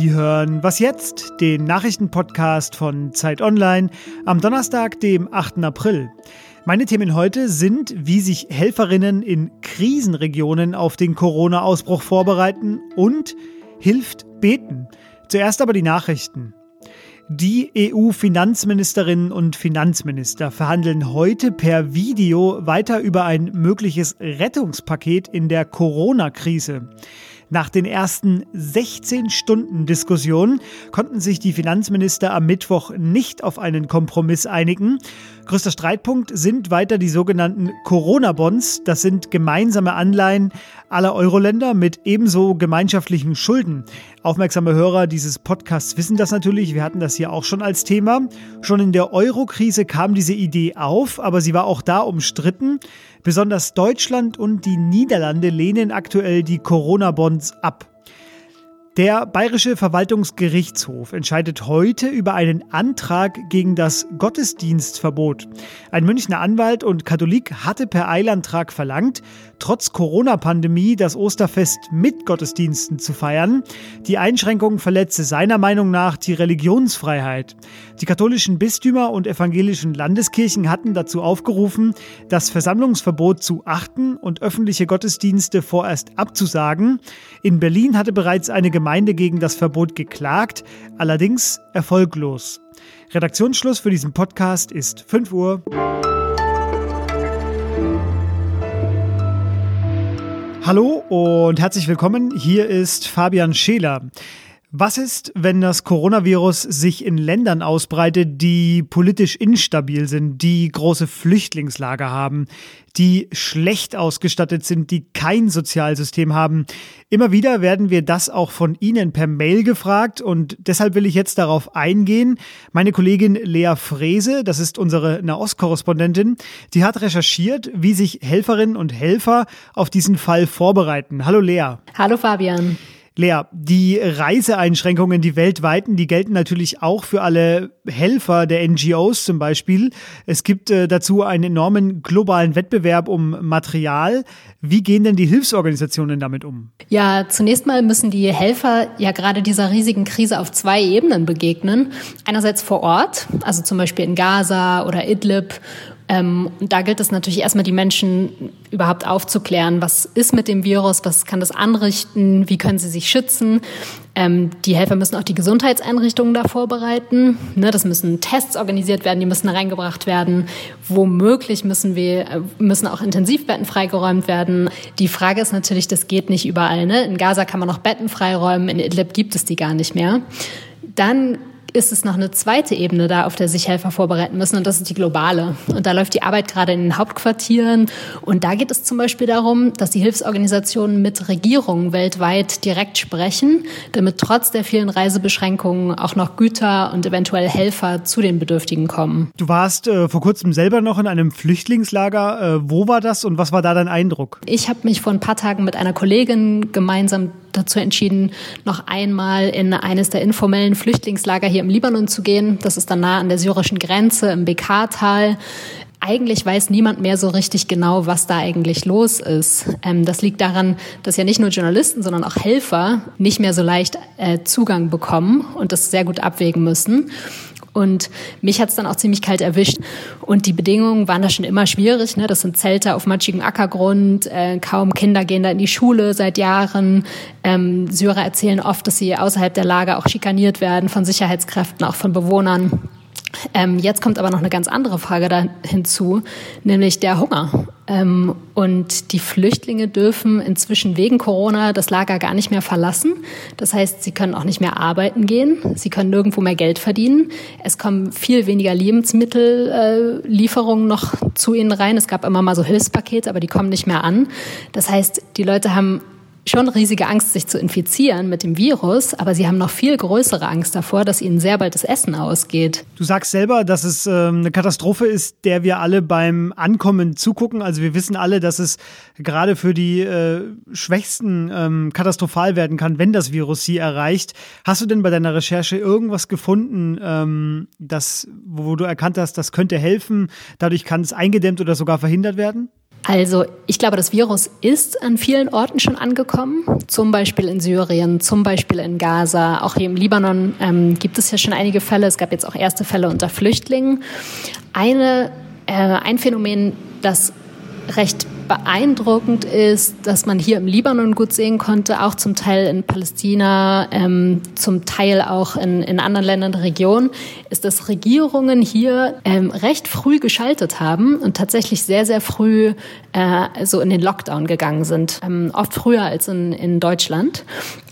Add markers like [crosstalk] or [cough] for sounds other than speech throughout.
Sie hören Was jetzt? Den Nachrichtenpodcast von Zeit Online am Donnerstag, dem 8. April. Meine Themen heute sind, wie sich Helferinnen in Krisenregionen auf den Corona-Ausbruch vorbereiten und hilft beten. Zuerst aber die Nachrichten. Die EU-Finanzministerinnen und Finanzminister verhandeln heute per Video weiter über ein mögliches Rettungspaket in der Corona-Krise. Nach den ersten 16 Stunden Diskussion konnten sich die Finanzminister am Mittwoch nicht auf einen Kompromiss einigen. Größter Streitpunkt sind weiter die sogenannten Corona-Bonds. Das sind gemeinsame Anleihen aller Euro-Länder mit ebenso gemeinschaftlichen Schulden. Aufmerksame Hörer dieses Podcasts wissen das natürlich. Wir hatten das hier auch schon als Thema. Schon in der Euro-Krise kam diese Idee auf, aber sie war auch da umstritten. Besonders Deutschland und die Niederlande lehnen aktuell die Corona-Bonds ab. Der Bayerische Verwaltungsgerichtshof entscheidet heute über einen Antrag gegen das Gottesdienstverbot. Ein Münchner Anwalt und Katholik hatte per Eilantrag verlangt, trotz Corona-Pandemie das Osterfest mit Gottesdiensten zu feiern. Die Einschränkung verletze seiner Meinung nach die Religionsfreiheit. Die katholischen Bistümer und evangelischen Landeskirchen hatten dazu aufgerufen, das Versammlungsverbot zu achten und öffentliche Gottesdienste vorerst abzusagen. In Berlin hatte bereits eine Gemeinde gegen das Verbot geklagt, allerdings erfolglos. Redaktionsschluss für diesen Podcast ist 5 Uhr. Hallo und herzlich willkommen. Hier ist Fabian Scheler. Was ist, wenn das Coronavirus sich in Ländern ausbreitet, die politisch instabil sind, die große Flüchtlingslager haben, die schlecht ausgestattet sind, die kein Sozialsystem haben? Immer wieder werden wir das auch von Ihnen per Mail gefragt und deshalb will ich jetzt darauf eingehen. Meine Kollegin Lea Frese, das ist unsere Nahostkorrespondentin, die hat recherchiert, wie sich Helferinnen und Helfer auf diesen Fall vorbereiten. Hallo Lea. Hallo Fabian. Lea, die Reiseeinschränkungen, die weltweiten, die gelten natürlich auch für alle Helfer der NGOs zum Beispiel. Es gibt äh, dazu einen enormen globalen Wettbewerb um Material. Wie gehen denn die Hilfsorganisationen damit um? Ja, zunächst mal müssen die Helfer ja gerade dieser riesigen Krise auf zwei Ebenen begegnen. Einerseits vor Ort, also zum Beispiel in Gaza oder Idlib ähm, und da gilt es natürlich erstmal, die Menschen überhaupt aufzuklären, was ist mit dem Virus, was kann das anrichten, wie können sie sich schützen. Ähm, die Helfer müssen auch die Gesundheitseinrichtungen da vorbereiten. Ne, das müssen Tests organisiert werden, die müssen reingebracht werden. Womöglich müssen wir, äh, müssen auch Intensivbetten freigeräumt werden. Die Frage ist natürlich, das geht nicht überall. Ne? In Gaza kann man noch Betten freiräumen, in Idlib gibt es die gar nicht mehr. Dann ist es noch eine zweite Ebene da, auf der sich Helfer vorbereiten müssen, und das ist die globale. Und da läuft die Arbeit gerade in den Hauptquartieren. Und da geht es zum Beispiel darum, dass die Hilfsorganisationen mit Regierungen weltweit direkt sprechen, damit trotz der vielen Reisebeschränkungen auch noch Güter und eventuell Helfer zu den Bedürftigen kommen. Du warst äh, vor kurzem selber noch in einem Flüchtlingslager. Äh, wo war das und was war da dein Eindruck? Ich habe mich vor ein paar Tagen mit einer Kollegin gemeinsam dazu entschieden, noch einmal in eines der informellen Flüchtlingslager hier im Libanon zu gehen. Das ist dann nah an der syrischen Grenze im Bekaa-Tal. Eigentlich weiß niemand mehr so richtig genau, was da eigentlich los ist. Ähm, das liegt daran, dass ja nicht nur Journalisten, sondern auch Helfer nicht mehr so leicht äh, Zugang bekommen und das sehr gut abwägen müssen. Und mich hat es dann auch ziemlich kalt erwischt. Und die Bedingungen waren da schon immer schwierig. Ne? Das sind Zelte auf matschigem Ackergrund. Äh, kaum Kinder gehen da in die Schule seit Jahren. Ähm, Syrer erzählen oft, dass sie außerhalb der Lager auch schikaniert werden von Sicherheitskräften, auch von Bewohnern. Ähm, jetzt kommt aber noch eine ganz andere Frage da hinzu, nämlich der Hunger. Ähm, und die Flüchtlinge dürfen inzwischen wegen Corona das Lager gar nicht mehr verlassen. Das heißt, sie können auch nicht mehr arbeiten gehen, sie können nirgendwo mehr Geld verdienen. Es kommen viel weniger Lebensmittellieferungen äh, noch zu ihnen rein. Es gab immer mal so Hilfspakete, aber die kommen nicht mehr an. Das heißt, die Leute haben schon riesige Angst, sich zu infizieren mit dem Virus, aber sie haben noch viel größere Angst davor, dass ihnen sehr bald das Essen ausgeht. Du sagst selber, dass es äh, eine Katastrophe ist, der wir alle beim Ankommen zugucken. Also wir wissen alle, dass es gerade für die äh, Schwächsten ähm, katastrophal werden kann, wenn das Virus sie erreicht. Hast du denn bei deiner Recherche irgendwas gefunden, ähm, das, wo du erkannt hast, das könnte helfen, dadurch kann es eingedämmt oder sogar verhindert werden? Also ich glaube, das Virus ist an vielen Orten schon angekommen, zum Beispiel in Syrien, zum Beispiel in Gaza, auch hier im Libanon ähm, gibt es ja schon einige Fälle. Es gab jetzt auch erste Fälle unter Flüchtlingen. Eine, äh, ein Phänomen, das recht beeindruckend ist, dass man hier im Libanon gut sehen konnte, auch zum Teil in Palästina, ähm, zum Teil auch in, in anderen Ländern der Region, ist, dass Regierungen hier ähm, recht früh geschaltet haben und tatsächlich sehr, sehr früh äh, so in den Lockdown gegangen sind. Ähm, oft früher als in, in Deutschland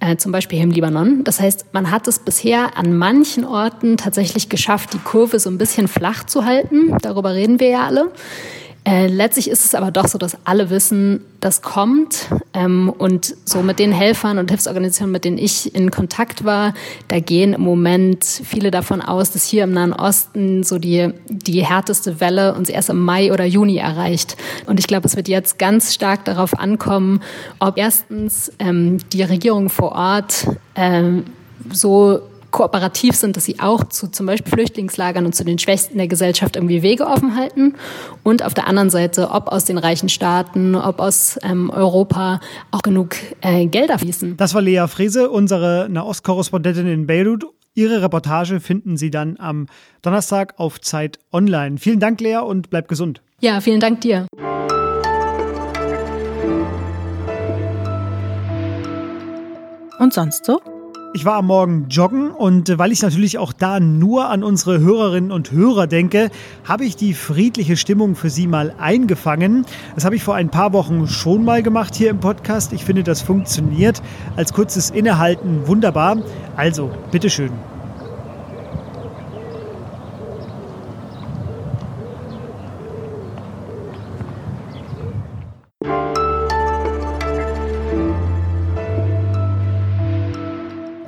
äh, zum Beispiel hier im Libanon. Das heißt, man hat es bisher an manchen Orten tatsächlich geschafft, die Kurve so ein bisschen flach zu halten. Darüber reden wir ja alle. Äh, letztlich ist es aber doch so, dass alle wissen, das kommt. Ähm, und so mit den Helfern und Hilfsorganisationen, mit denen ich in Kontakt war, da gehen im Moment viele davon aus, dass hier im Nahen Osten so die, die härteste Welle uns erst im Mai oder Juni erreicht. Und ich glaube, es wird jetzt ganz stark darauf ankommen, ob erstens ähm, die Regierung vor Ort ähm, so kooperativ sind, dass sie auch zu zum Beispiel Flüchtlingslagern und zu den Schwächsten der Gesellschaft irgendwie Wege offen halten. Und auf der anderen Seite, ob aus den reichen Staaten, ob aus ähm, Europa auch genug äh, Gelder fließen. Das war Lea Frese, unsere Nahostkorrespondentin in Beirut. Ihre Reportage finden Sie dann am Donnerstag auf Zeit Online. Vielen Dank, Lea, und bleib gesund. Ja, vielen Dank dir. Und sonst so? Ich war am Morgen joggen und äh, weil ich natürlich auch da nur an unsere Hörerinnen und Hörer denke, habe ich die friedliche Stimmung für Sie mal eingefangen. Das habe ich vor ein paar Wochen schon mal gemacht hier im Podcast. Ich finde, das funktioniert als kurzes Innehalten wunderbar. Also, bitteschön.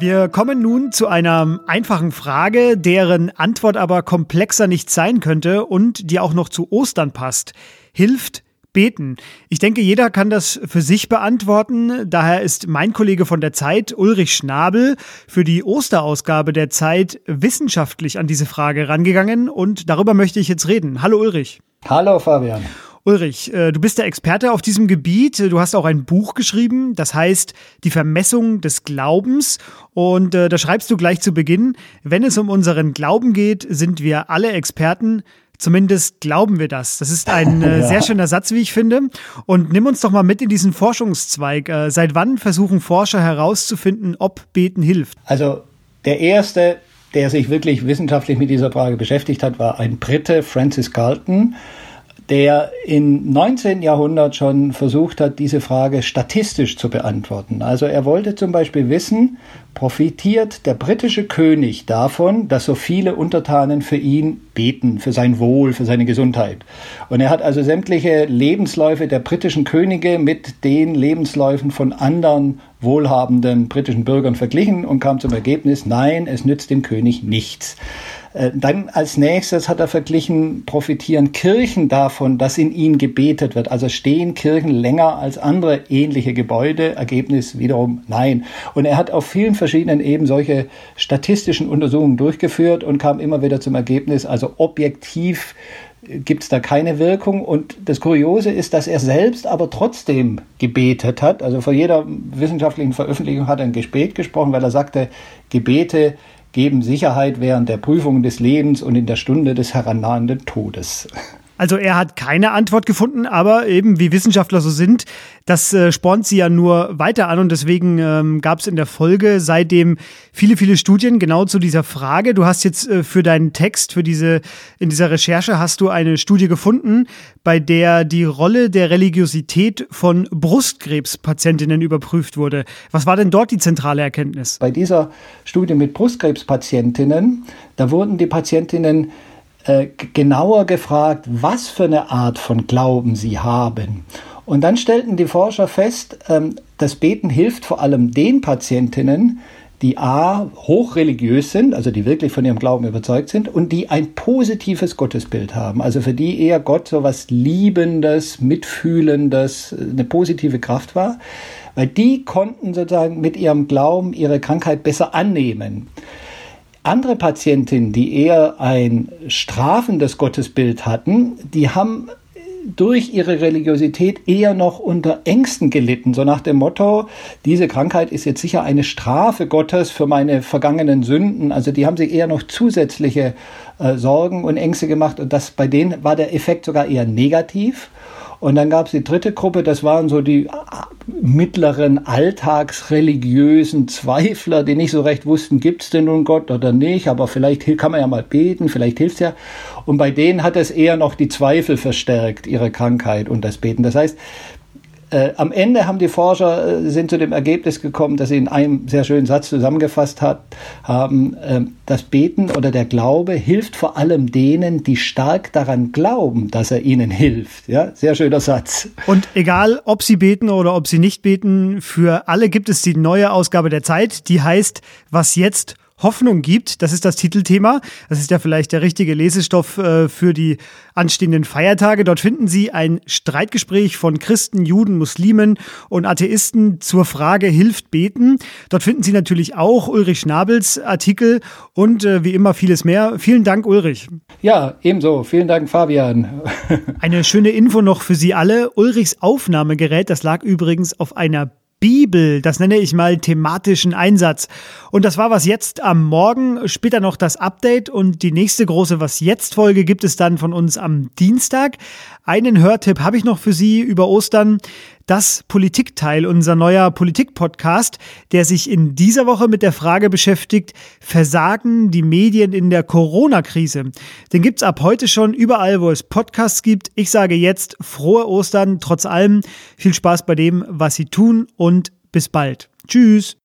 Wir kommen nun zu einer einfachen Frage, deren Antwort aber komplexer nicht sein könnte und die auch noch zu Ostern passt. Hilft beten? Ich denke, jeder kann das für sich beantworten. Daher ist mein Kollege von der Zeit, Ulrich Schnabel, für die Osterausgabe der Zeit wissenschaftlich an diese Frage rangegangen und darüber möchte ich jetzt reden. Hallo Ulrich. Hallo Fabian. Ulrich, äh, du bist der Experte auf diesem Gebiet. Du hast auch ein Buch geschrieben, das heißt Die Vermessung des Glaubens. Und äh, da schreibst du gleich zu Beginn, wenn es um unseren Glauben geht, sind wir alle Experten. Zumindest glauben wir das. Das ist ein äh, [laughs] ja. sehr schöner Satz, wie ich finde. Und nimm uns doch mal mit in diesen Forschungszweig. Äh, seit wann versuchen Forscher herauszufinden, ob Beten hilft? Also der erste, der sich wirklich wissenschaftlich mit dieser Frage beschäftigt hat, war ein Brite, Francis Galton der im 19. Jahrhundert schon versucht hat, diese Frage statistisch zu beantworten. Also er wollte zum Beispiel wissen, profitiert der britische König davon, dass so viele Untertanen für ihn beten, für sein Wohl, für seine Gesundheit. Und er hat also sämtliche Lebensläufe der britischen Könige mit den Lebensläufen von anderen wohlhabenden britischen Bürgern verglichen und kam zum Ergebnis, nein, es nützt dem König nichts. Äh, dann als nächstes hat er verglichen, profitieren Kirchen davon, dass in ihnen gebetet wird. Also stehen Kirchen länger als andere ähnliche Gebäude? Ergebnis wiederum nein. Und er hat auf vielen verschiedenen Ebenen solche statistischen Untersuchungen durchgeführt und kam immer wieder zum Ergebnis, also objektiv gibt es da keine Wirkung. Und das Kuriose ist, dass er selbst aber trotzdem gebetet hat. Also vor jeder wissenschaftlichen Veröffentlichung hat er ein Gebet gesprochen, weil er sagte, Gebete geben Sicherheit während der Prüfungen des Lebens und in der Stunde des herannahenden Todes. Also er hat keine Antwort gefunden, aber eben wie Wissenschaftler so sind, das äh, spornt sie ja nur weiter an und deswegen ähm, gab es in der Folge seitdem viele, viele Studien genau zu dieser Frage. Du hast jetzt äh, für deinen Text, für diese, in dieser Recherche hast du eine Studie gefunden, bei der die Rolle der Religiosität von Brustkrebspatientinnen überprüft wurde. Was war denn dort die zentrale Erkenntnis? Bei dieser Studie mit Brustkrebspatientinnen, da wurden die Patientinnen äh, genauer gefragt, was für eine Art von Glauben sie haben. Und dann stellten die Forscher fest, ähm, das Beten hilft vor allem den Patientinnen, die A, hochreligiös sind, also die wirklich von ihrem Glauben überzeugt sind und die ein positives Gottesbild haben. Also für die eher Gott so was Liebendes, Mitfühlendes, eine positive Kraft war, weil die konnten sozusagen mit ihrem Glauben ihre Krankheit besser annehmen. Andere Patientinnen, die eher ein strafendes Gottesbild hatten, die haben durch ihre Religiosität eher noch unter Ängsten gelitten, so nach dem Motto, diese Krankheit ist jetzt sicher eine Strafe Gottes für meine vergangenen Sünden. Also die haben sich eher noch zusätzliche äh, Sorgen und Ängste gemacht und das bei denen war der Effekt sogar eher negativ. Und dann gab es die dritte Gruppe, das waren so die mittleren alltagsreligiösen Zweifler, die nicht so recht wussten, gibt es denn nun Gott oder nicht, aber vielleicht kann man ja mal beten, vielleicht hilft's ja. Und bei denen hat es eher noch die Zweifel verstärkt, ihre Krankheit und das Beten. Das heißt, äh, am Ende haben die Forscher äh, sind zu dem Ergebnis gekommen, dass sie in einem sehr schönen Satz zusammengefasst hat, haben, äh, das Beten oder der Glaube hilft vor allem denen, die stark daran glauben, dass er ihnen hilft. Ja, sehr schöner Satz. Und egal, ob sie beten oder ob sie nicht beten, für alle gibt es die neue Ausgabe der Zeit, die heißt, was jetzt Hoffnung gibt. Das ist das Titelthema. Das ist ja vielleicht der richtige Lesestoff äh, für die anstehenden Feiertage. Dort finden Sie ein Streitgespräch von Christen, Juden, Muslimen und Atheisten zur Frage Hilft beten. Dort finden Sie natürlich auch Ulrich Schnabels Artikel und äh, wie immer vieles mehr. Vielen Dank, Ulrich. Ja, ebenso. Vielen Dank, Fabian. Eine schöne Info noch für Sie alle. Ulrichs Aufnahmegerät, das lag übrigens auf einer Bibel, das nenne ich mal thematischen Einsatz. Und das war was jetzt am Morgen, später noch das Update und die nächste große Was jetzt Folge gibt es dann von uns am Dienstag. Einen Hörtipp habe ich noch für Sie über Ostern. Das Politikteil, unser neuer Politik-Podcast, der sich in dieser Woche mit der Frage beschäftigt, versagen die Medien in der Corona-Krise? Den gibt's ab heute schon überall, wo es Podcasts gibt. Ich sage jetzt frohe Ostern, trotz allem viel Spaß bei dem, was Sie tun und bis bald. Tschüss.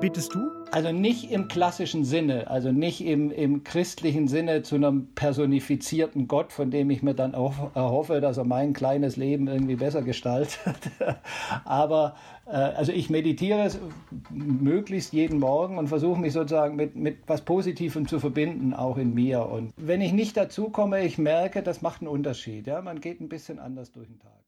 Betest du? Also nicht im klassischen Sinne, also nicht im, im christlichen Sinne zu einem personifizierten Gott, von dem ich mir dann auch erhoffe, dass er mein kleines Leben irgendwie besser gestaltet. [laughs] Aber äh, also ich meditiere möglichst jeden Morgen und versuche mich sozusagen mit, mit was Positivem zu verbinden, auch in mir. Und wenn ich nicht dazu komme, ich merke, das macht einen Unterschied. Ja? Man geht ein bisschen anders durch den Tag.